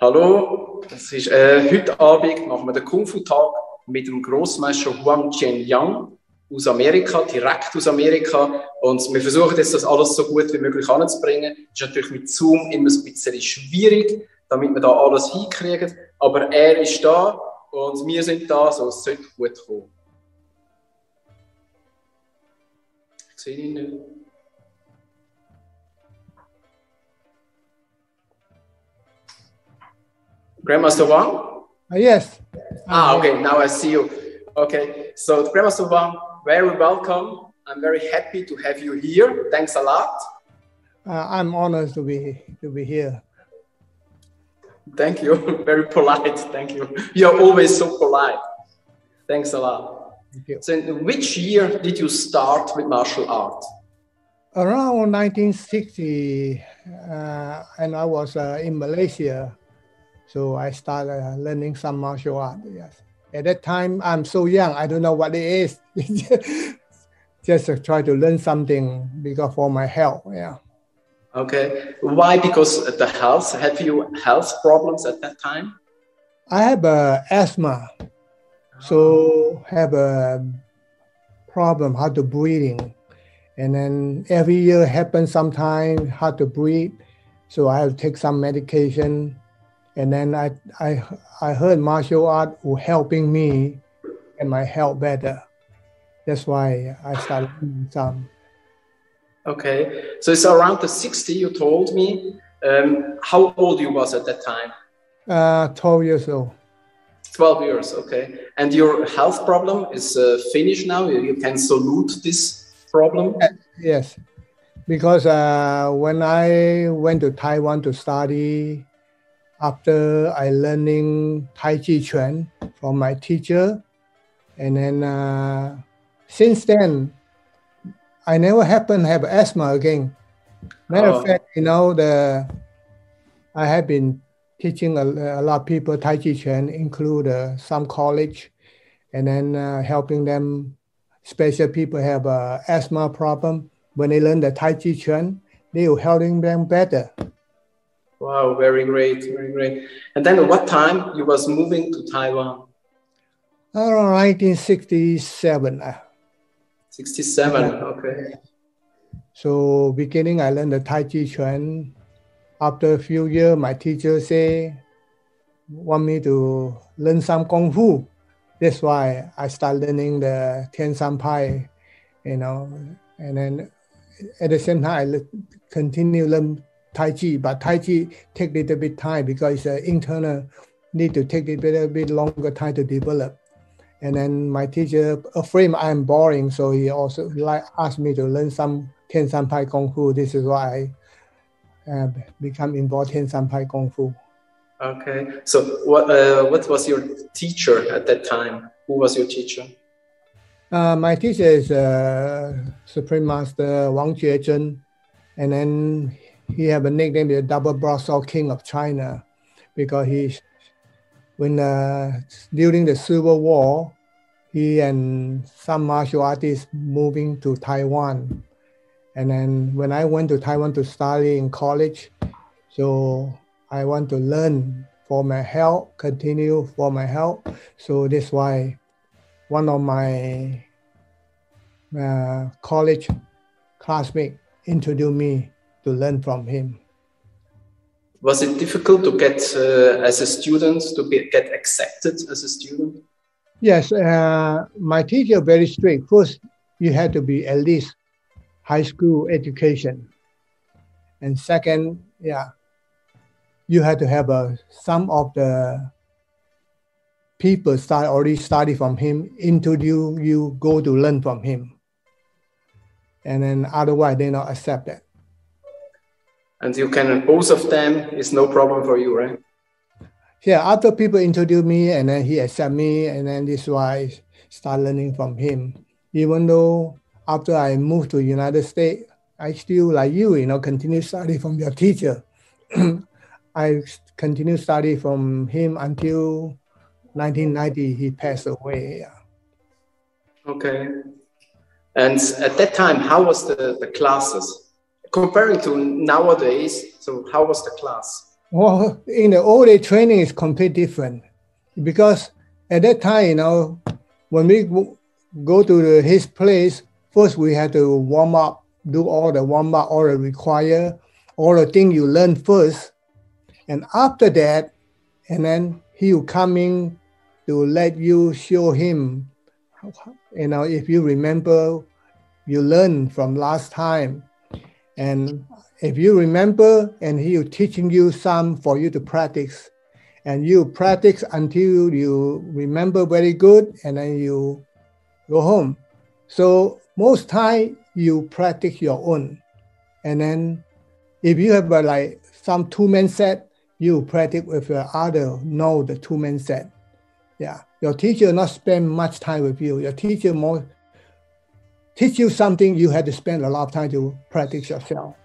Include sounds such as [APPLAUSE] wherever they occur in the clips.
Hallo, es ist, äh, heute Abend machen wir den Kung Fu Tag mit dem Großmeister Huang Qianyang aus Amerika, direkt aus Amerika. Und wir versuchen jetzt das alles so gut wie möglich anzubringen. Ist natürlich mit Zoom immer ein bisschen schwierig, damit wir da alles hinkriegen. Aber er ist da und wir sind da, so es sollte gut kommen. Ich sehe ihn nicht. Grandmaster Wang? Uh, yes. Ah, okay, now I see you. Okay, so Grandmaster Wang, very welcome. I'm very happy to have you here. Thanks a lot. Uh, I'm honored to be to be here. Thank you. [LAUGHS] Very polite. Thank you. You're always so polite. Thanks a lot. Thank you. So, in which year did you start with martial art? Around 1960, uh, and I was uh, in Malaysia, so I started uh, learning some martial art. Yes. At that time, I'm so young. I don't know what it is. [LAUGHS] Just to try to learn something because for my health. Yeah. Okay. Why? Because the health. Have you health problems at that time? I have uh, asthma, so have a problem how to breathing, and then every year happens sometime hard to breathe, so I have to take some medication, and then I I I heard martial art were helping me and my health better. That's why I started doing some. Okay. So it's around the 60. You told me. Um, how old you was at that time? Uh, 12 years old. 12 years. Okay. And your health problem is uh, finished now. You, you can salute this problem. Yes, because uh, when I went to Taiwan to study, after I learning Tai Chi Chuan from my teacher, and then uh, since then, I never happen to have asthma again. Matter Oh. of fact, you know the I have been teaching a, a lot of people Tai Chi Chuan, include uh, some college, and then uh, helping them. Special people have a asthma problem. When they learn the Tai Chi Chuan, they will helping them better. Wow, very great, very great. And then at what time you was moving to Taiwan? Around 1967. uh, 67. Okay. So beginning, I learned the Tai Chi Chuan. After a few years, my teacher say, want me to learn some Kung Fu. That's why I start learning the Tian Shan Pai, you know, and then at the same time, I continue learn Tai Chi, but Tai Chi take a little bit time because it's uh, internal, need to take a little bit longer time to develop. And then my teacher afraid I'm boring, so he also like asked me to learn some Tian Shan Pai Kung Fu. This is why I uh, become involved in Tian Shan Pai Kung Fu. Okay. So what uh, what was your teacher at that time? Who was your teacher? Uh, my teacher is uh, Supreme Master Wang Juezhen, and then he have a nickname the Double Broadsword King of China, because he, when uh, during the Civil War, he and some martial artists moving to Taiwan, and then when I went to Taiwan to study in college, so I want to learn for my health, continue for my health, so that's why one of my uh, college classmate introduced me to learn from him. Was it difficult to get uh, as a student to be, get accepted as a student? Yes, uh, my teacher very strict. First, you had to be at least high school education, and second, yeah, you had to have a some of the people start already study from him introduce you go to learn from him, and then otherwise they not accept that. And you can both of them is no problem for you, right? Yeah, after people introduce me and then he accept me and then this is why I start learning from him. Even though after I moved to United States, I still like you, you know, continue study from your teacher. [CLEARS THROAT] I continue study from him until 1990 he passed away. Yeah. Okay. And at that time, how was the, the classes comparing to nowadays, so how was the class? Well, in the old day training is completely different because at that time, you know, when we go to the, his place, first we had to warm up, do all the warm up, all the require, all the thing you learn first. And after that, and then he will come in to let you show him, you know, if you remember, you learn from last time. And if you remember, and he teaching you some for you to practice. And you practice until you remember very good, and then you go home. So most time you practice your own. And then if you have a, like some two-man set, you practice with your other know the two-man set. Yeah, your teacher not spend much time with you. Your teacher more teach you something you had to spend a lot of time to practice yourself.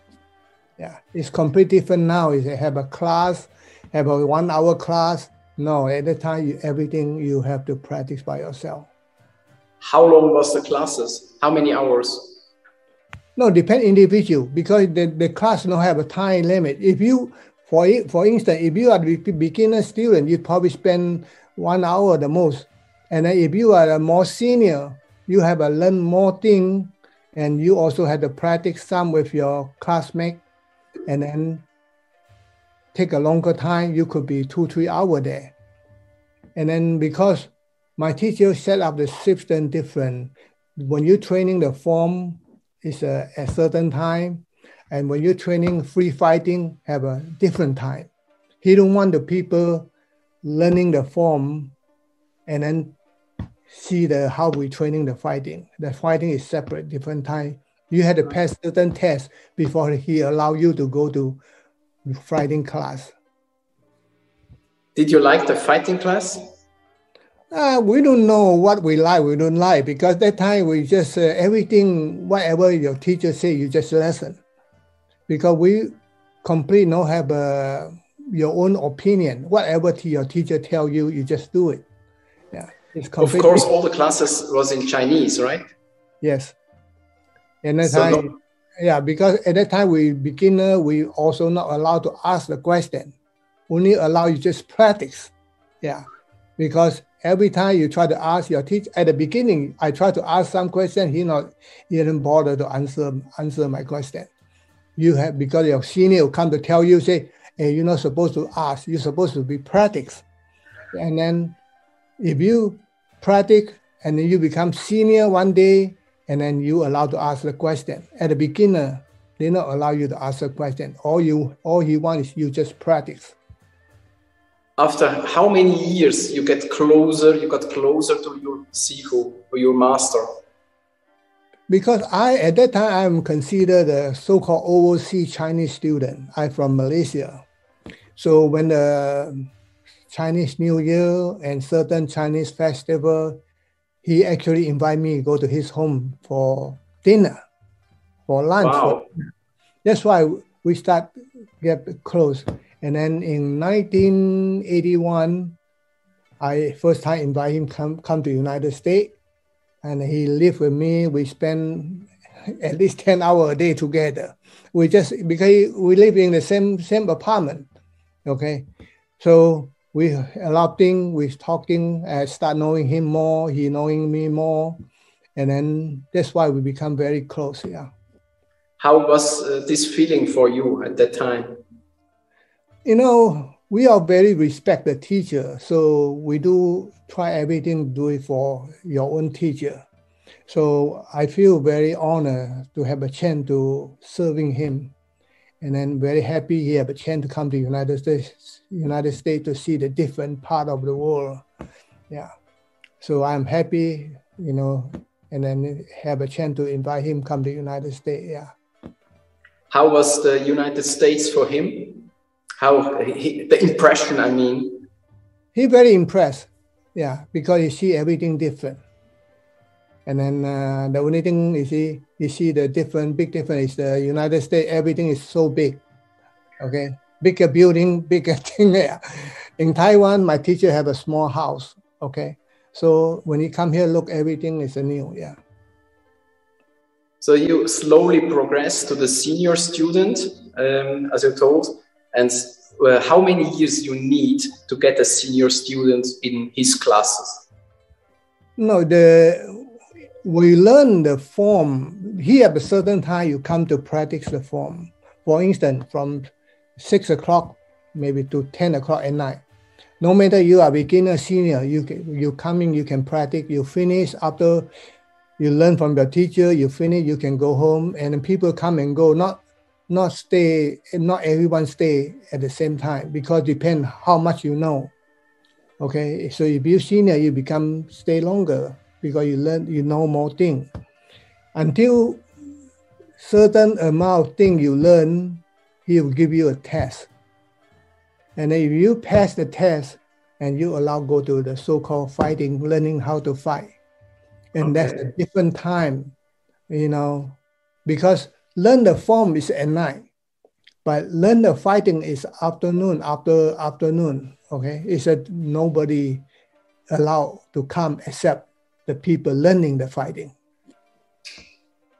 Yeah, it's completely different now. Is have a class, have a one-hour class. No, at the time, you, everything you have to practice by yourself. How long was the classes? How many hours? No, depend individual because the, the class don't have a time limit. If you, for for instance, if you are a beginner student, you probably spend one hour the most. And then if you are a more senior, you have a learn more thing, and you also have to practice some with your classmate, and then take a longer time. You could be two, three hour there. And then because my teacher set up the system different. When you're training the form, it's a, a certain time. And when you're training free fighting, have a different time. He don't want the people learning the form and then see the how we training the fighting. The fighting is separate, different time. You had to pass certain tests before he allow you to go to fighting class. Did you like the fighting class? Uh, we don't know what we like, we don't like, because that time we just, uh, everything, whatever your teacher say, you just listen. Because we complete not have uh, your own opinion. Whatever your teacher tell you, you just do it. Of course, all the classes was in Chinese, right? Yes. And that so time, no yeah, because at that time we beginner, we also not allowed to ask the question. Only allow you just practice. Yeah. Because every time you try to ask your teacher at the beginning, I try to ask some question, he not he didn't bother to answer answer my question. You have because your senior will come to tell you, say, hey, you're not supposed to ask, you're supposed to be practice. And then if you practice and then you become senior one day, and then you allowed to ask the question. At the beginner, they not allow you to ask the question. All you all he wants is you just practice after how many years you get closer, you got closer to your sifu or your master? Because I, at that time, I'm considered a so-called overseas Chinese student. I'm from Malaysia. So when the Chinese New Year and certain Chinese festival, he actually invited me to go to his home for dinner, for lunch. Wow. That's why we start get close. And then in 1981, I first time invite him come come to United States, and he lived with me. We spend [LAUGHS] at least 10 hours a day together. We just because we live in the same same apartment. Okay. So we a lot of things, we talking, I start knowing him more, he knowing me more. And then that's why we become very close. Yeah. How was uh, this feeling for you at that time? you know, we are very respect the teacher, so we do try everything to do it for your own teacher. So I feel very honored to have a chance to serving him, and then very happy he have a chance to come to United States, United States to see the different part of the world. Yeah, so I'm happy, you know, and then have a chance to invite him come to United States. Yeah. How was the United States for him? how he, the impression i mean he very impressed yeah because he see everything different and then uh, the only thing you see you see the different big difference is the united states everything is so big. Okay? Bigger building [LAUGHS] bigger thing there in taiwan my teacher have a small house. Okay? So when you come here look everything is new yeah. So you slowly progress to the senior student, um, as you told, and uh, how many years you need to get a senior student in his classes? No, the we learn the form. Here at a certain time, you come to practice the form. For instance, from six o'clock maybe to ten o'clock at night. No matter you are beginner, senior, you you come in, you can practice. You finish after you learn from your teacher. You finish, you can go home, and people come and go. Not not stay. Not everyone stay at the same time because depend how much you know. Okay, so if you senior, you become stay longer because you learn, you know more things. Until certain amount of thing you learn, he will give you a test. And if you pass the test and you allow go to the so-called fighting, learning how to fight. And okay. that's a different time, you know, because learn the form is at night, but learn the fighting is afternoon, after afternoon. Okay. It's that nobody allowed to come except the people learning the fighting.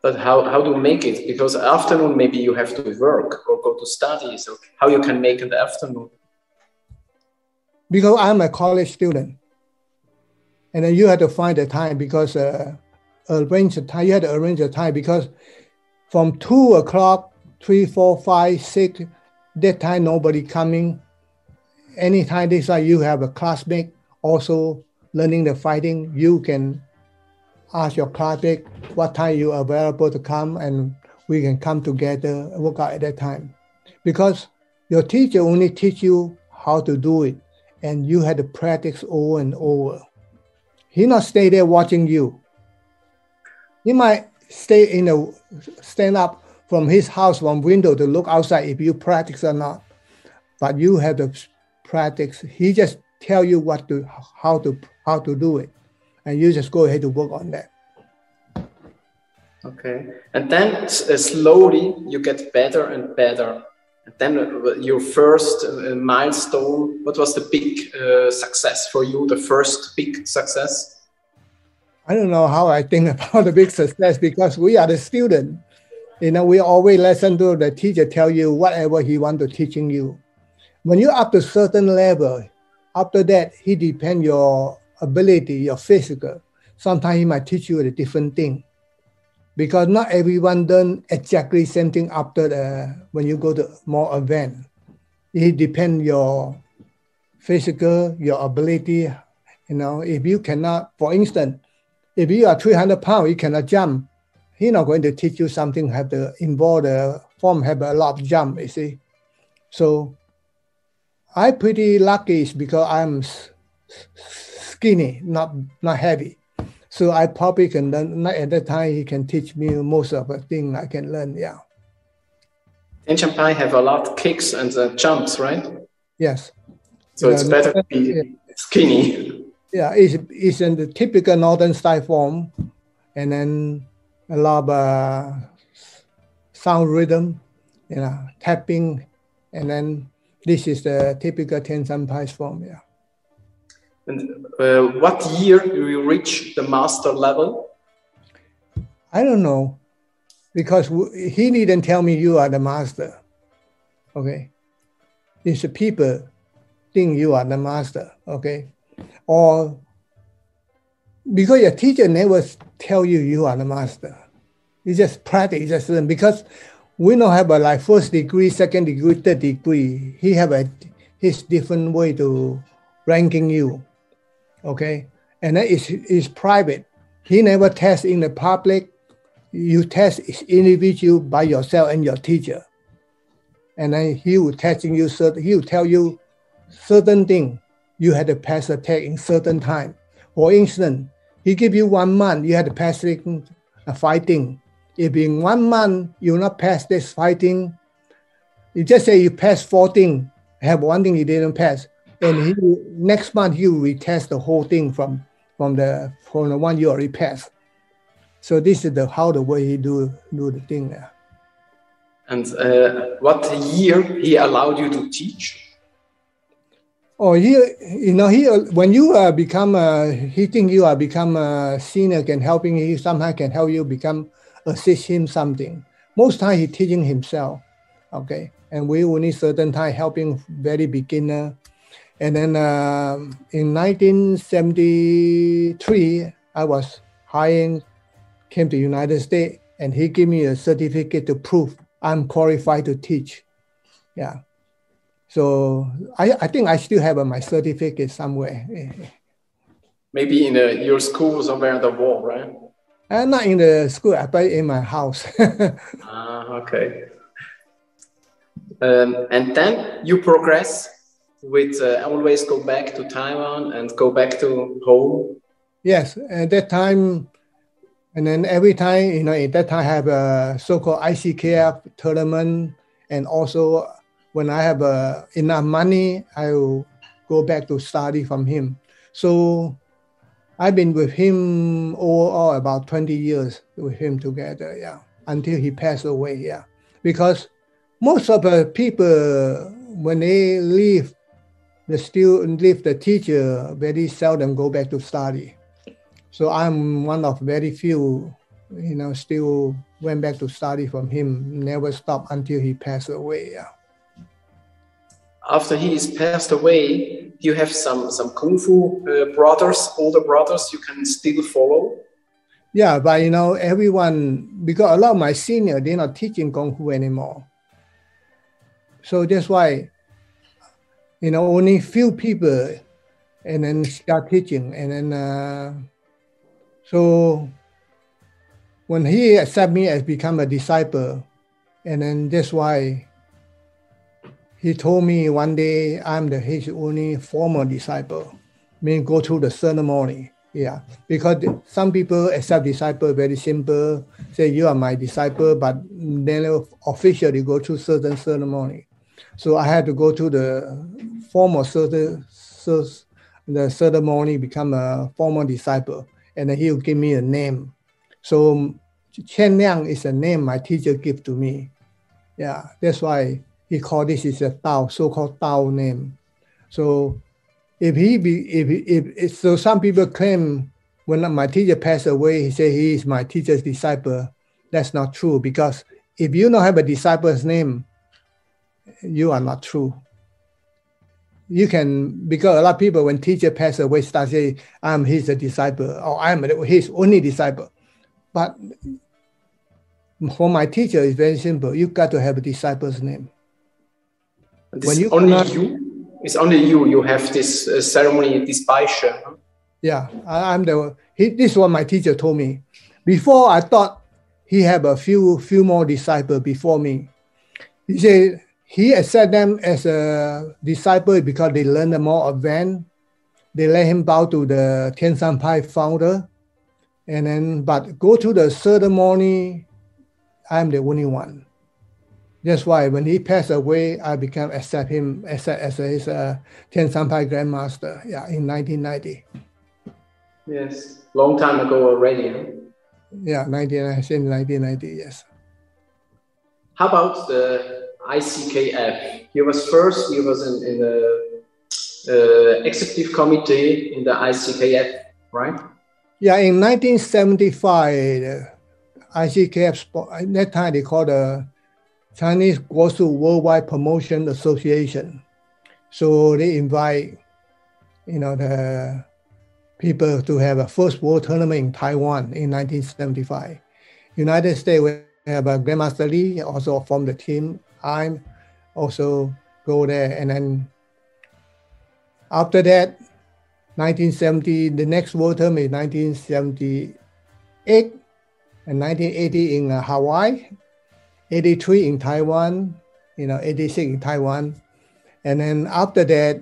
But how, how do you make it? Because afternoon maybe you have to work or go to study. So how you can make it the afternoon? Because I'm a college student, and then you have to find the time because uh, arrange the time. You have to arrange the time because from two o'clock, three, four, five, six, that time nobody coming. Anytime this like you have a classmate also learning the fighting, you can ask your classmate what time you are available to come and we can come together and work out at that time. Because your teacher only teach you how to do it and you had to practice over and over. He not stay there watching you. He might stay in a stand up from his house from window to look outside if you practice or not. But you have to practice. He just tell you what to how to how to do it, and you just go ahead to work on that. Okay, and then uh, slowly you get better and better. And then uh, your first uh, milestone. What was the big uh, success for you? The first big success. I don't know how I think [LAUGHS] about the big success because we are the student. You know, we always listen to the teacher tell you whatever he want to teaching you. When you're up to certain level, after that, he depend your ability, your physical. Sometimes he might teach you a different thing. Because not everyone done exactly same thing after the when you go to more event. It depends your physical, your ability. You know, if you cannot, for instance, if you are 300 pounds, you cannot jump. He's not going to teach you something have to involve the form have a lot of jump, you see. So I pretty lucky because I'm skinny, not not heavy. So I probably can learn. At that time, he can teach me most of the thing I can learn. Yeah. Tian Pai have a lot of kicks and uh, jumps, right? Yes. So it's better to be yeah. skinny. Yeah, it's, it's in the typical northern style form, and then a lot of uh, sound rhythm, you know, tapping, and then this is the typical Tian Shan Pai's form, yeah. And uh, what year do you reach the master level? I don't know, because he didn't tell me you are the master. Okay, it's the people think you are the master. Okay, or because your teacher never tell you you are the master. You just practice, just learn because we don't have a like first degree, second degree, third degree. He have a his different way to ranking you. Okay. And that is is private. He never test in the public. You test each individual by yourself and your teacher. And then he will testing you he will tell you certain thing. You had to pass a test in certain time. For instance, he give you one month, you had to pass a fighting if in one month you not pass this fighting, you just say you pass 14, have one thing you didn't pass, and he, next month you retest the whole thing from from the from the one you already passed. So this is the how the way he do do the thing there. And uh, what year he allowed you to teach? Oh, he, you know, he when you uh, become, uh, he think you are become a senior, can helping he somehow can help you become assist him something. Most time he teaching himself, okay, and we only certain time helping very beginner. And then uh, in 1973, I was hiring, came to United States, and he gave me a certificate to prove I'm qualified to teach. Yeah. So I, I think I still have uh, my certificate somewhere. Maybe in uh, your school somewhere on the wall, right? Uh, not in the school, but in my house. [LAUGHS] ah, okay. Um, and then you progress with uh, always go back to Taiwan and go back to home. Yes, at that time, and then every time, you know, at that time I have a so-called ICKF tournament, and also when I have uh, enough money, I will go back to study from him. So I've been with him overall about 20 years with him together, yeah, until he passed away, yeah. Because most of the people, when they leave the student, leave the teacher, very seldom go back to study. So I'm one of very few, you know, still went back to study from him, never stopped until he passed away, yeah after he is passed away, you have some some kung fu uh, brothers, older brothers, you can still follow. Yeah, but you know, everyone because a lot of my senior they're not teaching kung fu anymore. So that's why, you know, only few people, and then start teaching, and then uh, so when he accept me as become a disciple, and then that's why he told me one day I'm the his only former disciple. I mean, go through the ceremony. Yeah, because some people accept disciple very simple, say you are my disciple, but then officially go through certain ceremony. So I had to go to the formal certain the ceremony, become a former disciple, and then he'll give me a name. So Chien Liang is a name my teacher gave to me. Yeah, that's why he called this is a Tao, so-called Tao name. So if he be if, if, if so some people claim when my teacher passed away, he said he is my teacher's disciple. That's not true because if you don't have a disciple's name, you are not true. You can because a lot of people when teacher pass away start say I'm his disciple or I'm his only disciple. But for my teacher, it's very simple. You got to have a disciple's name. This when you only you, it's only you. You have this uh, ceremony, this baisha. Yeah, I, am the. He, this is what my teacher told me. Before I thought he had a few few more disciples before me. He said he accepted them as a disciple because they learned the more advanced. They let him bow to the Tian Shan Pai founder, and then but go to the ceremony. I'm the only one. That's why when he passed away, I became accept him as, a, as a, his uh, Tian Shan Pai Grandmaster. Yeah, in 1990. Yes, long time ago already. Huh? Yeah, 1990. Yes. How about the ICKF? He was first. He was in, in the uh, executive committee in the ICKF, right? Yeah, in 1975, ICKF. At that time, they called the Chinese Guosu Worldwide Promotion Association. So they invite, you know, the people to have a first world tournament in Taiwan in 1975. United States we have a Grandmaster Lee also from the team. I'm also go there, and then after that, 1970, the next world tournament is 1978 and 1980 in uh, Hawaii 83 in Taiwan, you know, 86 in Taiwan. And then after that,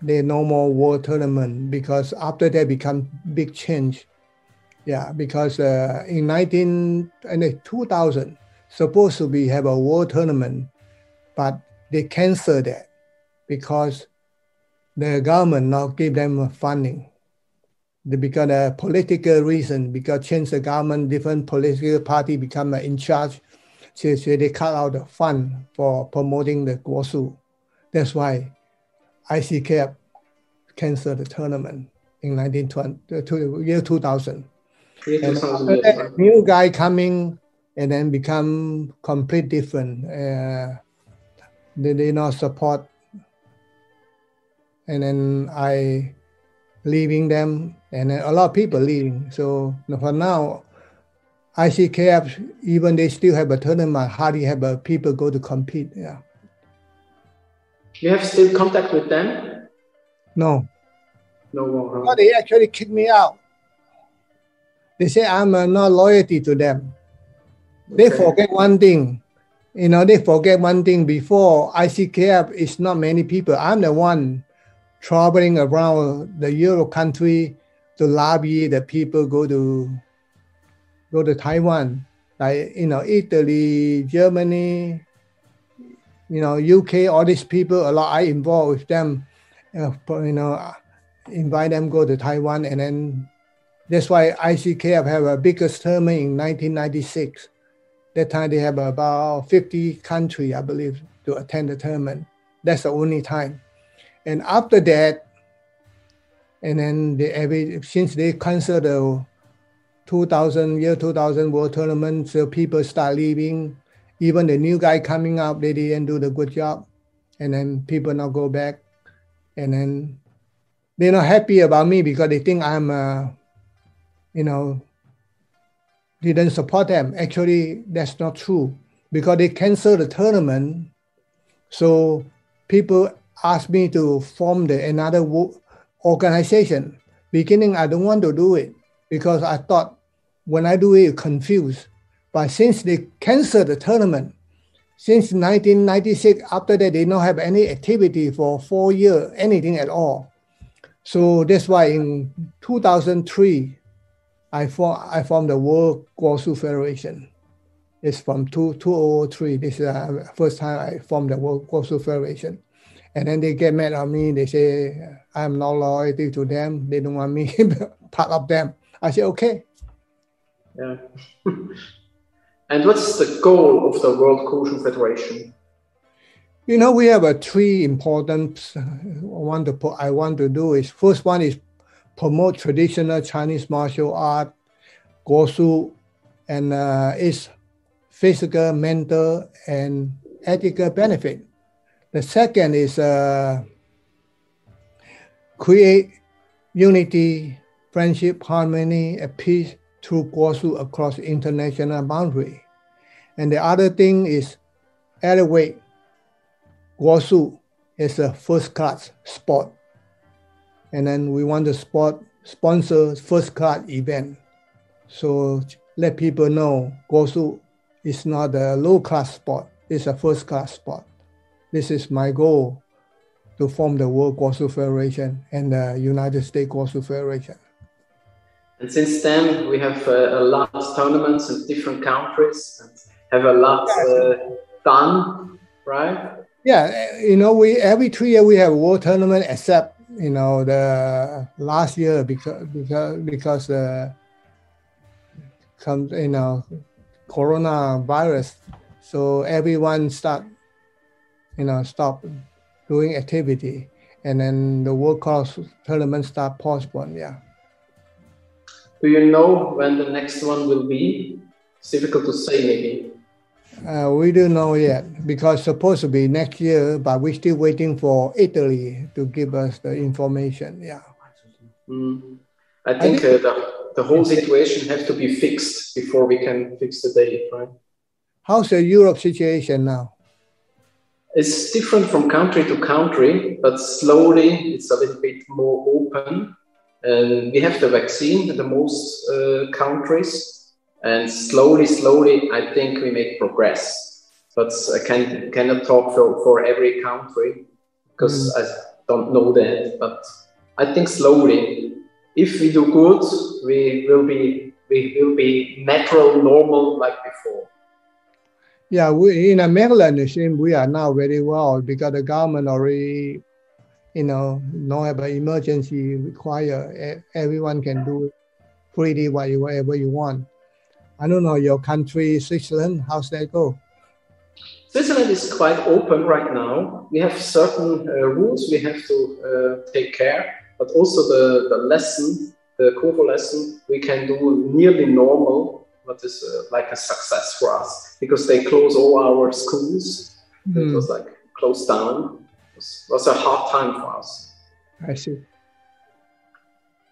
there no more world tournament because after that become big change. Yeah, because uh, in 19 and 2000 supposed to be have a world tournament, but they canceled that because the government not give them funding. Because of political reason, because change the government, different political party become in charge so, so they cut out the fund for promoting the Guosu. That's why ICKF canceled the tournament in 1920, uh, year 2000. Year 2000 and new guy coming and then become complete different. Uh, they did not support, and then I leaving them, and a lot of people leaving. So for now, ICKF, even they still have a tournament, hardly have a people go to compete. Yeah. You have still contact with them? No. No more. No, they actually kicked me out. They say I'm uh, not loyalty to them. They forget one thing. You know, they forget one thing before ICKF is not many people. I'm the one traveling around the Euro country to lobby the people go to go to Taiwan. Like you know, Italy, Germany, you know, UK, all these people, a lot I involved with them. You know, invite them go to Taiwan and then that's why ICKF have a biggest tournament in 1996. That time they have about 50 country, I believe, to attend the tournament. That's the only time. And after that, and then they every since they canceled the 2000 year 2000 world tournament, so people start leaving. Even the new guy coming up, they didn't do the good job, and then people now go back, and then they're not happy about me because they think I'm, uh, you know, didn't support them. Actually, that's not true because they canceled the tournament. So people asked me to form the another organization. Beginning, I don't want to do it because I thought when I do it, confused. But since they canceled the tournament, since 1996, after that, they don't have any activity for four years, anything at all. So that's why in 2003, I formed, I formed the World Guosu Federation. It's from two, 2003. This is the first time I formed the World Guosu Federation. And then they get mad at me. They say, I'm not loyalty to them. They don't want me [LAUGHS] part of them. I say, okay. Yeah. [LAUGHS] and what's the goal of the World Guosu Federation? You know, we have a three important uh, want to put, I want to do is first one is promote traditional Chinese martial art, Guosu, and uh, its physical, mental, and ethical benefit. The second is uh, create unity, friendship, harmony, and peace through Guosu across international boundary. And the other thing is elevate Guosu is a first class sport. And then we want to sport sponsor first class event. So let people know Guosu is not a low class sport, it's a first class sport. This is my goal to form the World Guosu Federation and the United States Guosu Federation. And since then, we have uh, a lot of tournaments in different countries and have a lot uh, done, right? Yeah, you know, we every three year we have a world tournament except you know the last year because because because uh, comes you know coronavirus, so everyone start you know stop doing activity, and then the world class tournament start postponed. Yeah. Do you know when the next one will be? It's difficult to say, maybe. Uh, we don't know yet because supposed to be next year, but we're still waiting for Italy to give us the information. Yeah. Mm. I think uh, the, the whole situation has to be fixed before we can fix the date, right? How's the Europe situation now? It's different from country to country, but slowly it's a little bit more open. And we have the vaccine in the most uh, countries, and slowly, slowly, I think we make progress. But I can, cannot talk for, for every country because I don't know that. But I think slowly, if we do good, we will be we will be natural, normal like before. Yeah, we in Maryland, we are now very well because the government already, you know, no have an emergency require. Everyone can do freely what you- whatever you want. I don't know your country, Switzerland. How's that go? Switzerland is quite open right now. We have certain uh, rules we have to uh, take care, but also the, the lesson, the Fu lesson, we can do nearly normal what is uh, like a success for us because they close all our schools. It Hmm. was like closed down. It was, a hard time for us. I see.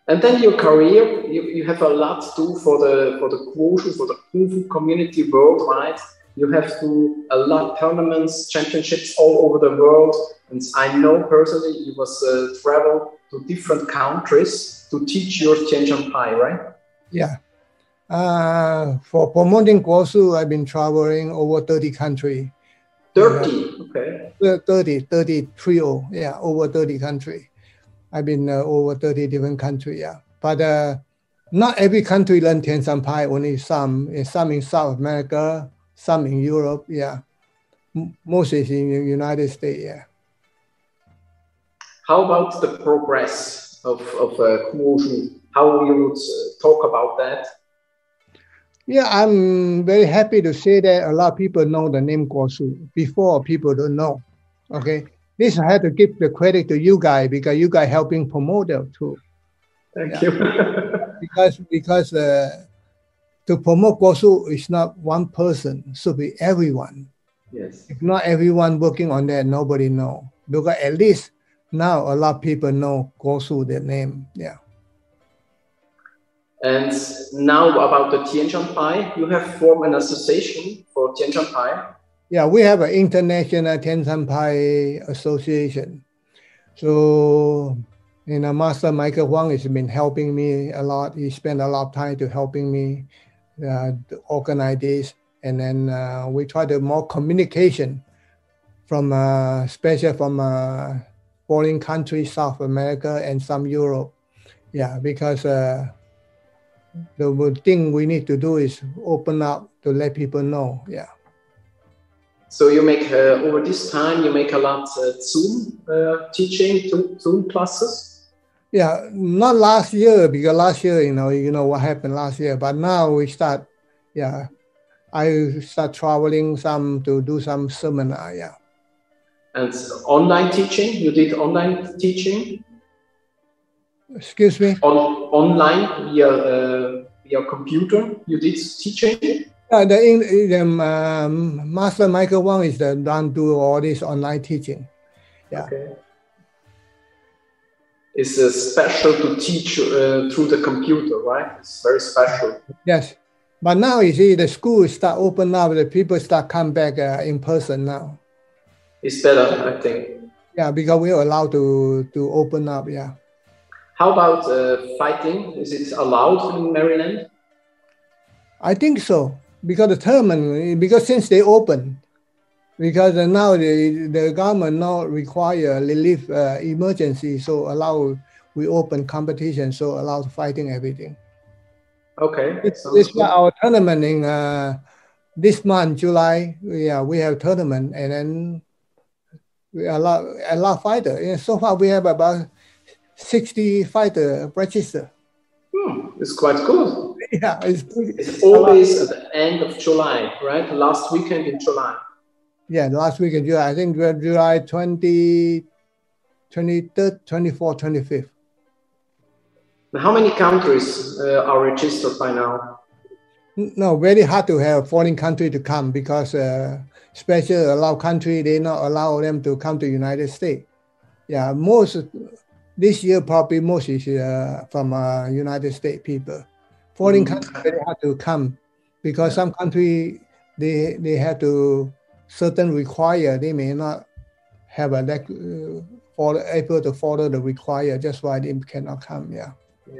And then your career, you, you have a lot to do for the for the Wushu, for the Kung Fu community worldwide. You have to a lot tournaments, championships all over the world. And I know personally you was uh, travel to different countries to teach your Tian Shan Pai, right? Yeah. Uh, for promoting Guosu, I've been traveling over 30 countries. 30, okay. Uh, 30, 30 trio, yeah, over 30 country. I've been uh, over 30 different country, yeah. But uh, not every country learn Tian Shan Pai, only some, uh, some in South America, some in Europe, yeah. Most is in the United States, yeah. How about the progress of, of uh, Wushu? How you would uh, talk about that? Yeah, I'm very happy to say that a lot of people know the name Guosu. Before, people don't know. Okay, this I have to give the credit to you guys because you guys helping promote it too. Thank Yeah. you. [LAUGHS] [LAUGHS] Because because uh, to promote Guosu is not one person, should be everyone. yes. If not everyone working on that, nobody know. Because at least now a lot of people know Guosu, the name. Yeah. And now about the Tian Shan Pai, you have formed an association for Tian Shan Pai. Yeah, we have an international Tian Shan Pai association. So, you know, Master Michael Huang has been helping me a lot. He spent a lot of time to helping me uh, organize this. And then uh, we try to more communication from, uh, especially from uh, foreign countries, South America and some Europe. Yeah, because uh, the thing we need to do is open up to let people know. Yeah. So you make uh, over this time you make a lot uh, Zoom uh, teaching, Zoom- Zoom classes. Yeah, not last year because last year, you know, you know what happened last year. But now we start, yeah, I start traveling some to do some seminar. Yeah, And online teaching, you did online teaching excuse me. on online via uh, via computer. You did teaching. Uh, the, in, the um, Master Michael Wang is the one do all this online teaching. Yeah. Okay. It's uh, special to teach uh, through the computer, right? It's very special. Yes, but now you see the school start open up. The people start come back uh, in person now. It's better, I think. Yeah, because we are allowed to to open up. Yeah. How about uh, fighting? Is it allowed in Maryland? I think so because the tournament because since they open, because now the the government now require relief uh, emergency, so allow we open competition, so allow fighting everything. Okay. It's, it's good. our tournament in uh, this month, July. Yeah, we have tournament and then we allow allow fighter. And so far we have about sixty fighter register. Hmm, it's quite good. Yeah, it's It's always at the end of July, right? Last weekend in July. Yeah, last weekend, in July, I think Ju- July 20, 23rd, 24th, 25th. How many countries uh, are registered by now? No, very hard to have foreign country to come because uh, especially a lot of country, they not allow them to come to United States. Yeah, most, this year probably most is uh, from uh, United States people. Foreign Mm. country, very hard to come because some country, they, they have to certain require, they may not have a, like, uh, follow, able to follow the require, that's why they cannot come, yeah.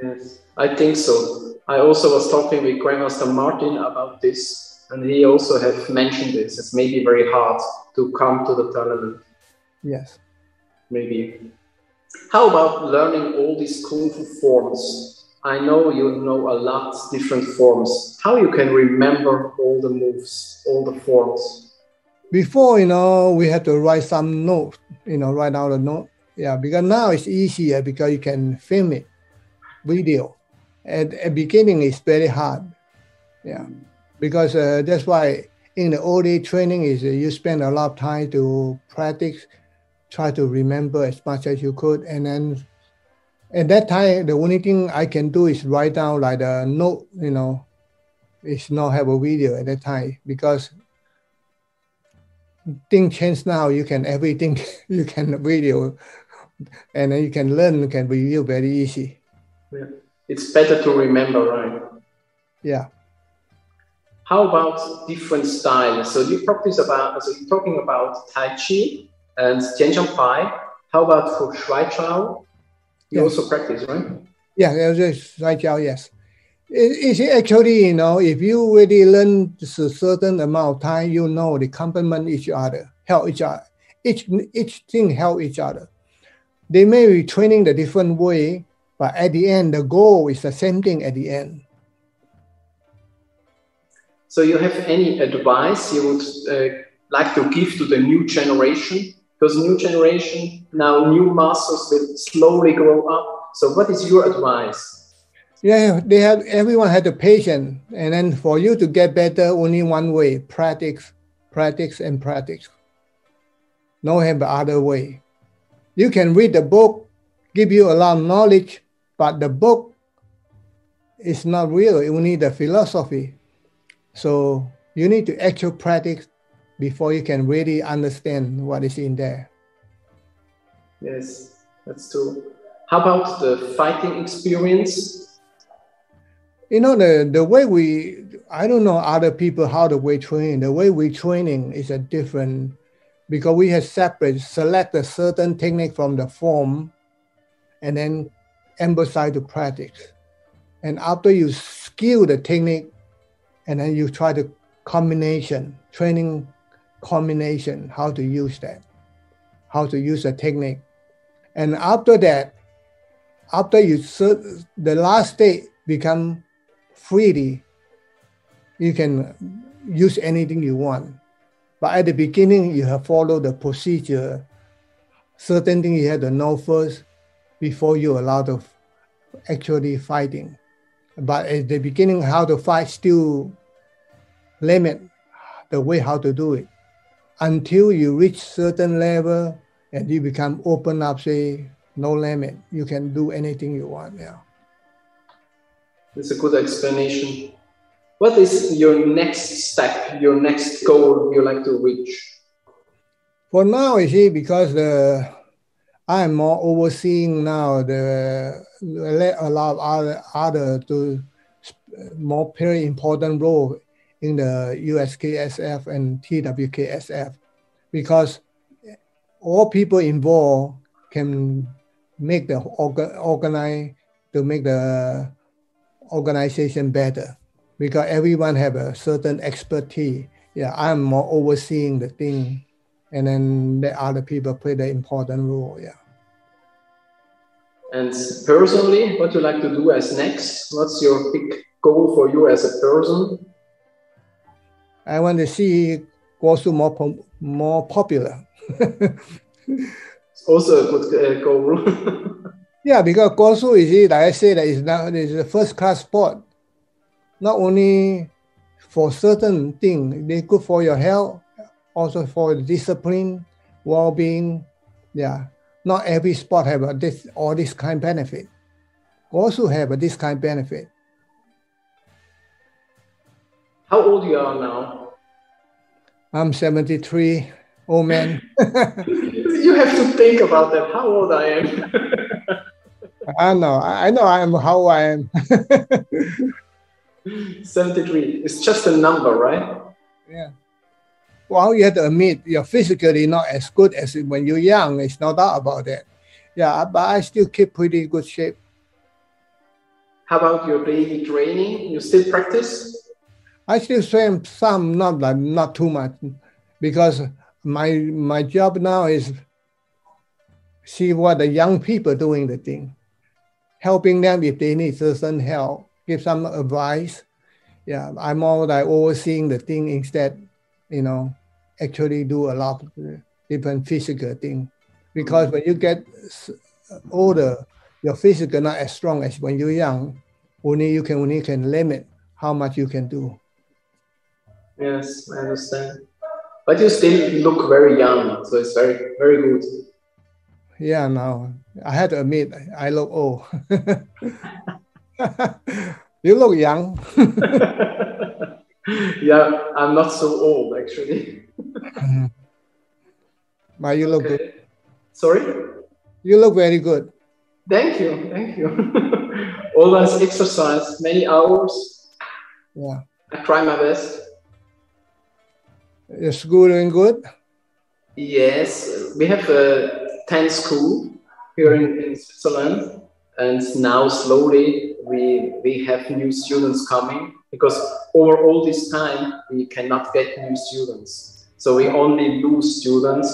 Yes, I think so. I also was talking with Grandmaster Martin about this, and he also have mentioned this. It's maybe very hard to come to the tournament. Yes. Maybe. How about learning all these fu forms? I know you know a lot different forms. How you can remember all the moves, all the forms? Before, you know, we had to write some note, you know, write out a note. Yeah, because now it's easier because you can film it, video. At the beginning, it's very hard. Yeah, because uh, that's why in the day training is uh, you spend a lot of time to practice, try to remember as much as you could, and then at that time, the only thing I can do is write down like a note, you know, it's not have a video at that time because thing change now. You can everything [LAUGHS] you can video, and then you can learn, you can review very easy. Yeah. It's better to remember, right? Yeah. How about different styles? So you practice about, so you're talking about Tai Chi and Tian Shan Pai. How about for Shuai Chao? You yes. also practice, right? Yeah, Shuai Chao, yes. It, it actually, you know, if you really learn a certain amount of time, you know they complement each other, help each other. Each, each thing help each other. They may be training the different way, but at the end, the goal is the same thing at the end. So you have any advice you would uh, like to give to the new generation? Because new generation, now new masters will slowly grow up. So what is your advice? Yeah, they have everyone had the patience, and then for you to get better, only one way: practice, practice, and practice. No have other way. You can read the book, give you a lot of knowledge, but the book is not real. You need the philosophy. So you need to actual practice before you can really understand what is in there. Yes, that's true. How about the fighting experience? You know, the, the way we, I don't know other people how the way training. The way we training is a different, because we have separate, select a certain technique from the form and then emphasize the practice. And after you skill the technique, and then you try the combination, training combination, how to use that, how to use the technique. And after that, after you the last state become freely, you can use anything you want. But at the beginning, you have followed the procedure. Certain things you have to know first before you allow to actually fighting. But at the beginning, how to fight still limit the way how to do it until you reach certain level and you become open up, say no limit. You can do anything you want. Yeah. That's a good explanation. What is your next step, your next goal you like to reach? For now, you see, because the I'm more overseeing now the let allow other other to more very important role in the USKSF and TWKSF because all people involved can make the orga, organize to make the organization better because everyone have a certain expertise. Yeah, I'm more overseeing the thing and then the other people play the important role. Yeah. And personally, what you like to do as next? What's your big goal for you as a person? I want to see Guosu more more popular. it's [LAUGHS] also a good uh, goal. [LAUGHS] yeah, because Guosu is like I said, is now is a first class sport. Not only for certain things, they good for your health, also for discipline, well-being. Yeah, not every sport have a, this all this kind benefit. Also have a, this kind benefit. How old you are now? I'm 73, old man. [LAUGHS] you have to think about that. How old I am. [LAUGHS] I know. I know. I am how I am. [LAUGHS] 73. It's just a number, right? Yeah well, you have to admit you're physically not as good as when you're young. It's no doubt about that. Yeah, but I still keep pretty good shape. How about your daily training? You still practice? I still swim some, not like not too much, because my my job now is see what the young people doing the thing, helping them if they need certain help, give some advice. Yeah, I'm more like overseeing the thing instead you know, actually do a lot of different physical thing. Because when you get older, your physical not as strong as when you're young. Only you can only can limit how much you can do. Yes, I understand. But you still look very young, so it's very very good. Yeah, no, I had to admit I look old. [LAUGHS] you look young. [LAUGHS] yeah, I'm not so old actually. [LAUGHS] But you look good. Sorry? You look very good. Thank you, thank you. Always exercise many hours. Yeah. I try my best. Your school doing good? Yes, we have a 10 school here in, in Switzerland, and now slowly we we have new students coming because over all this time we cannot get new students. So we only lose students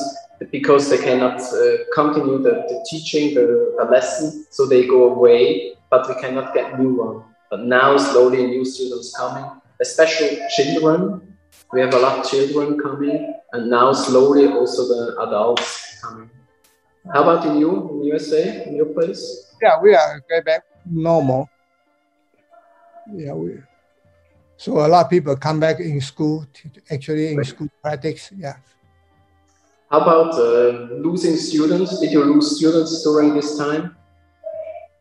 because they cannot uh, continue the, the teaching, the, the lesson, so they go away, but we cannot get new one. But now slowly new students coming, especially children. We have a lot of children coming, and now slowly also the adults coming. How about in you, in USA, in your place? Yeah, we are get back normal. Yeah, we. So a lot of people come back in school, t- actually in school practice. Yeah. How about uh, losing students? Did you lose students during this time?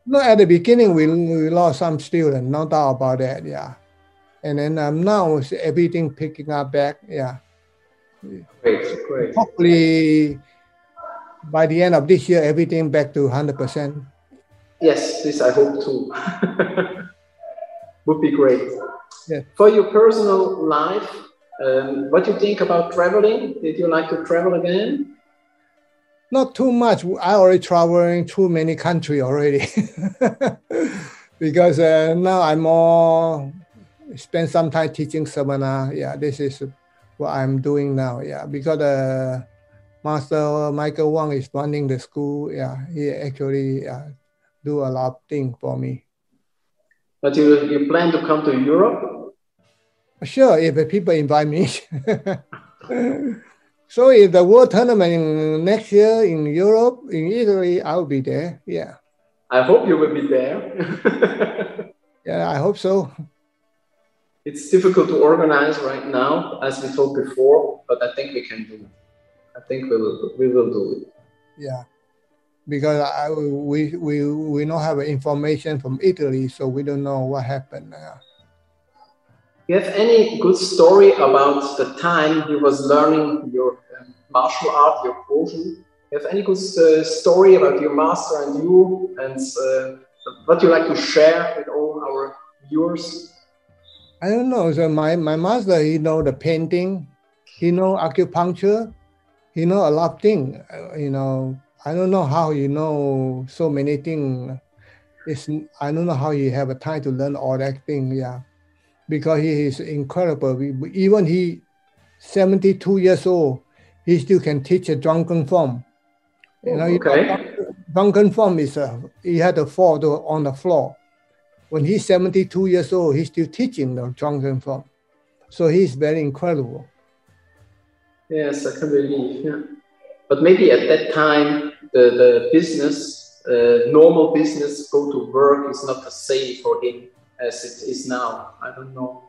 No, at the beginning we, we lost some students, no doubt about that. Yeah, and then um, now everything picking up back. Yeah, Great, great. hopefully by the end of this year, everything back to hundred percent. Yes, this I hope too. [LAUGHS] Would be great. Yeah. For your personal life, um, what do you think about traveling? Did you like to travel again? Not too much. I already traveling too many countries already, [LAUGHS] because uh, now I'm more spend some time teaching seminar. Yeah, this is what I'm doing now. Yeah, because uh, Master Michael Wang is running the school. Yeah, he actually uh, do a lot of things for me. But you, you plan to come to Europe? Sure, if the people invite me. [LAUGHS] so if the world tournament in next year in Europe, in Italy, I'll be there. Yeah. I hope you will be there. [LAUGHS] Yeah, I hope so. It's difficult to organize right now, as we talked before, but I think we can do it. I think we will, we will do it. Yeah. Because I, we, we, we don't have information from Italy, so we don't know what happened. Uh, You have any good story about the time you was learning your um, martial art, your Guosu? You have any good uh, story about your master and you, and uh, what you like to share with all our viewers? I don't know. So my, my master, he know the painting, he know acupuncture, he know a lot of things. Uh, you know, I don't know how you know so many things. It's I don't know how he have a time to learn all that thing. Yeah, because he is incredible. Even he, seventy two years old, he still can teach a drunken form. You know, you know, okay. drunken form is uh, he had to fall to, on the floor. When he's 72 years old, he's still teaching the drunken form. So he's very incredible. Yes, I can believe. Yeah. But maybe at that time, the, the business, uh, normal business, go to work is not the same for him as it is now. I don't know.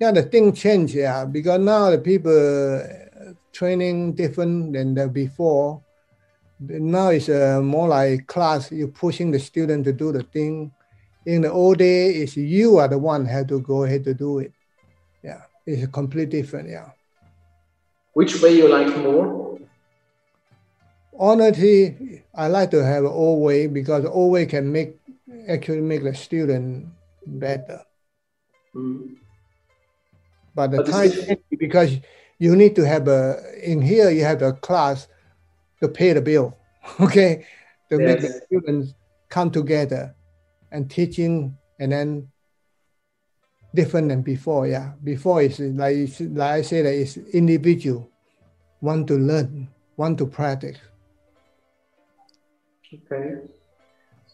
Yeah, the thing changed, yeah, because now the people uh, training different than the before. Now it's uh, more like class. You're pushing the student to do the thing. In the old day, it's you are the one had to go ahead to do it. Yeah, it's a completely different. Yeah. Which way you like more? honestly, I like to have an old way because old way can make actually make the student better. Mm. But the But time is- because you need to have a in here you have a class to pay the bill, [LAUGHS] okay, to make the students come together and teaching and then different than before. Yeah, before it's like like I said, it's individual, want to learn, want to practice. Okay.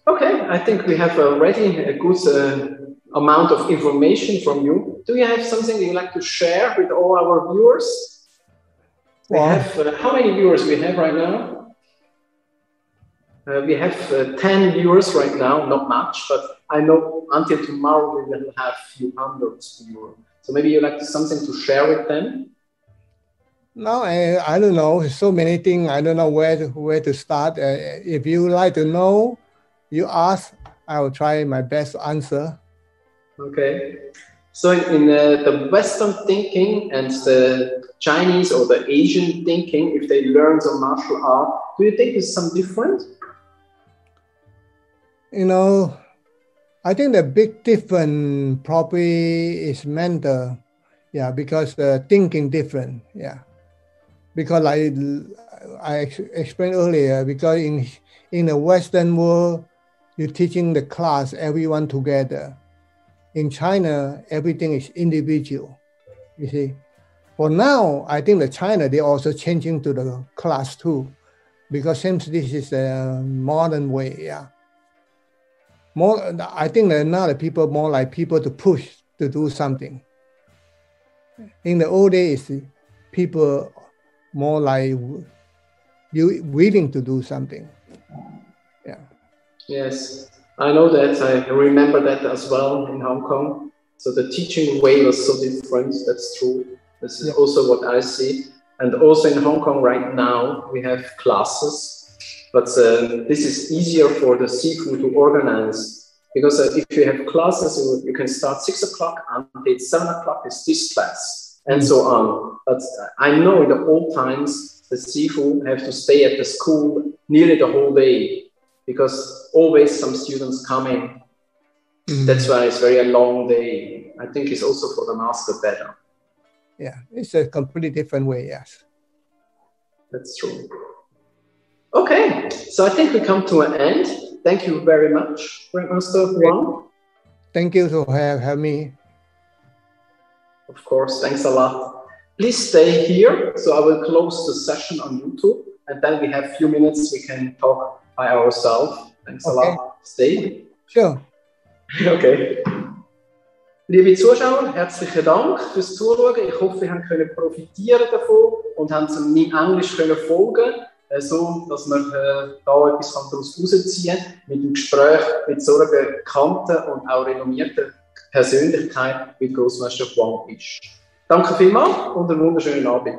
Okay, I think we have already a good uh, amount of information from you. Do you have something you like to share with all our viewers? We Well- have uh, how many viewers we have right now? Uh, we have uh, 10 viewers right now, not much, but I know until tomorrow we will have few hundreds viewers. So maybe you like something to share with them? No, I, I don't know. So many things. I don't know where to, where to start. Uh, if you like to know, you ask. I will try my best to answer. Okay. So in, uh, the Western thinking and the Chinese or the Asian thinking, if they learn some martial art, do you think there's some difference? You know, I think the big difference probably is mental, yeah, because the thinking different, yeah. Because like I explained earlier, because in in the Western world, you're teaching the class everyone together. In China, everything is individual. You see, for now, I think the China they also changing to the class too, because since this is a modern way, yeah more i think that now the people more like people to push to do something. In the old days people more like you willing to do something. Yeah. Yes. I know that. I remember that as well in hong kong. So the teaching way was so different. That's true. This is yeah. also what i see. And also in hong kong right now we have classes but uh, this is easier for the Sifu to organize because uh, if you have classes, you, you, can start six o'clock until seven o'clock is this class and so on. But I know in the old times, the Sifu have to stay at the school nearly the whole day because always some students coming. Mm. That's why it's very a long day. I think it's also for the master better. Yeah, it's a completely different way, yes. That's true. Okay, so I think we come to an end. Thank you very much, Grandmaster Huang. Thank you for have, have me. Of course, thanks a lot. Please stay here. So I will close the session on YouTube and then we have a few minutes we can talk by ourselves. Thanks okay. a lot. Stay. Sure. [LAUGHS] Okay. Liebe Zuschauer, herzlichen Dank fürs Zuschauen. Ich hoffe, wir haben können profitieren davon und haben zum Englisch können folgen so, dass man äh, da etwas daraus herausziehen kann, mit dem Gespräch mit so einer bekannten und auch renommierten Persönlichkeit wie Großmeister Huang ist. Danke vielmals und einen wunderschönen Abend.